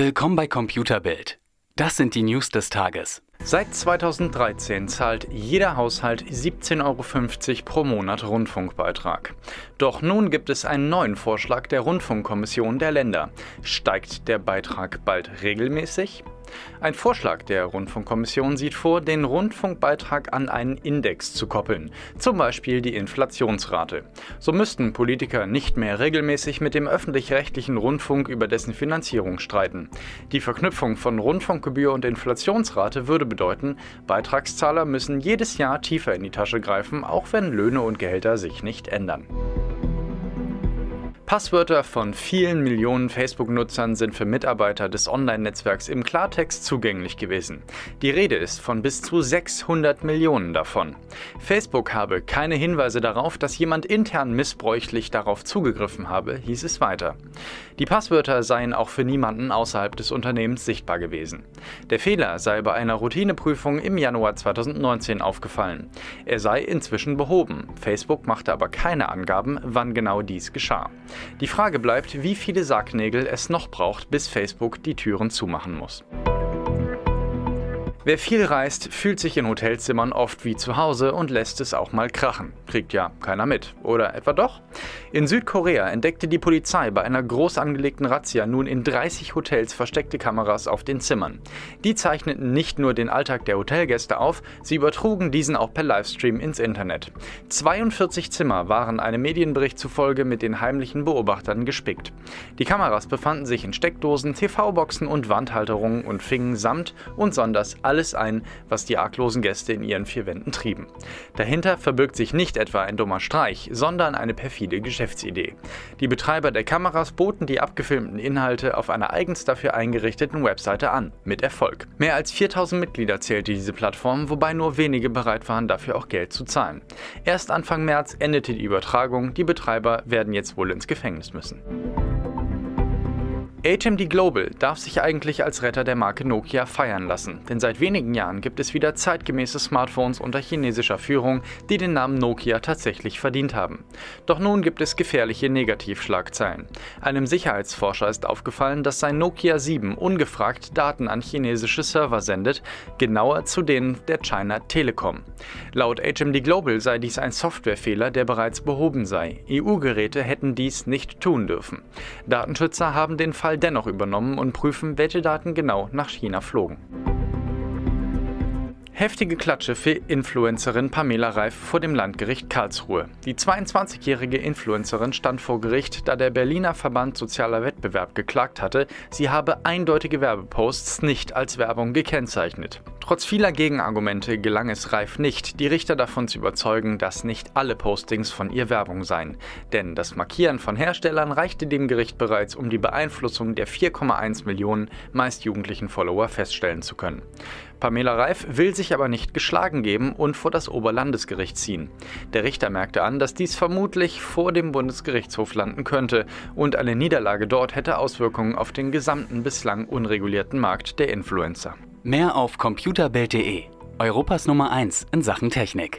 Willkommen bei Computerbild. Das sind die News des Tages. Seit 2013 zahlt jeder Haushalt 17,50 Euro pro Monat Rundfunkbeitrag. Doch nun gibt es einen neuen Vorschlag der Rundfunkkommission der Länder. Steigt der Beitrag bald regelmäßig? Ein Vorschlag der Rundfunkkommission sieht vor, den Rundfunkbeitrag an einen Index zu koppeln, zum Beispiel die Inflationsrate. So müssten Politiker nicht mehr regelmäßig mit dem öffentlich-rechtlichen Rundfunk über dessen Finanzierung streiten. Die Verknüpfung von Rundfunkgebühr und Inflationsrate würde bedeuten, Beitragszahler müssen jedes Jahr tiefer in die Tasche greifen, auch wenn Löhne und Gehälter sich nicht ändern. Passwörter von vielen Millionen Facebook-Nutzern sind für Mitarbeiter des Online-Netzwerks im Klartext zugänglich gewesen. Die Rede ist von bis zu 600 Millionen davon. Facebook habe keine Hinweise darauf, dass jemand intern missbräuchlich darauf zugegriffen habe, hieß es weiter. Die Passwörter seien auch für niemanden außerhalb des Unternehmens sichtbar gewesen. Der Fehler sei bei einer Routineprüfung im Januar 2019 aufgefallen. Er sei inzwischen behoben. Facebook machte aber keine Angaben, wann genau dies geschah. Die Frage bleibt, wie viele Sargnägel es noch braucht, bis Facebook die Türen zumachen muss. Wer viel reist, fühlt sich in Hotelzimmern oft wie zu Hause und lässt es auch mal krachen. Kriegt ja keiner mit. Oder etwa doch? In Südkorea entdeckte die Polizei bei einer groß angelegten Razzia nun in 30 Hotels versteckte Kameras auf den Zimmern. Die zeichneten nicht nur den Alltag der Hotelgäste auf, sie übertrugen diesen auch per Livestream ins Internet. 42 Zimmer waren einem Medienbericht zufolge mit den heimlichen Beobachtern gespickt. Die Kameras befanden sich in Steckdosen, TV-Boxen und Wandhalterungen und fingen samt und sonders alle alles ein, was die arglosen Gäste in ihren vier Wänden trieben. Dahinter verbirgt sich nicht etwa ein dummer Streich, sondern eine perfide Geschäftsidee. Die Betreiber der Kameras boten die abgefilmten Inhalte auf einer eigens dafür eingerichteten Webseite an, mit Erfolg. Mehr als 4000 Mitglieder zählte diese Plattform, wobei nur wenige bereit waren, dafür auch Geld zu zahlen. Erst Anfang März endete die Übertragung, die Betreiber werden jetzt wohl ins Gefängnis müssen. HMD Global darf sich eigentlich als Retter der Marke Nokia feiern lassen, denn seit wenigen Jahren gibt es wieder zeitgemäße Smartphones unter chinesischer Führung, die den Namen Nokia tatsächlich verdient haben. Doch nun gibt es gefährliche Negativschlagzeilen. Einem Sicherheitsforscher ist aufgefallen, dass sein Nokia 7 ungefragt Daten an chinesische Server sendet, genauer zu denen der China Telekom. Laut HMD Global sei dies ein Softwarefehler, der bereits behoben sei. EU-Geräte hätten dies nicht tun dürfen. Datenschützer haben den Fall Dennoch übernommen und prüfen, welche Daten genau nach China flogen. Heftige Klatsche für Influencerin Pamela Reif vor dem Landgericht Karlsruhe. Die 22-jährige Influencerin stand vor Gericht, da der Berliner Verband Sozialer Wettbewerb geklagt hatte, sie habe eindeutige Werbeposts nicht als Werbung gekennzeichnet. Trotz vieler Gegenargumente gelang es Reif nicht, die Richter davon zu überzeugen, dass nicht alle Postings von ihr Werbung seien. Denn das Markieren von Herstellern reichte dem Gericht bereits, um die Beeinflussung der 4,1 Millionen meist jugendlichen Follower feststellen zu können. Pamela Reif will sich aber nicht geschlagen geben und vor das Oberlandesgericht ziehen. Der Richter merkte an, dass dies vermutlich vor dem Bundesgerichtshof landen könnte und eine Niederlage dort hätte Auswirkungen auf den gesamten bislang unregulierten Markt der Influencer. Mehr auf computerbild.de, Europas Nummer 1 in Sachen Technik.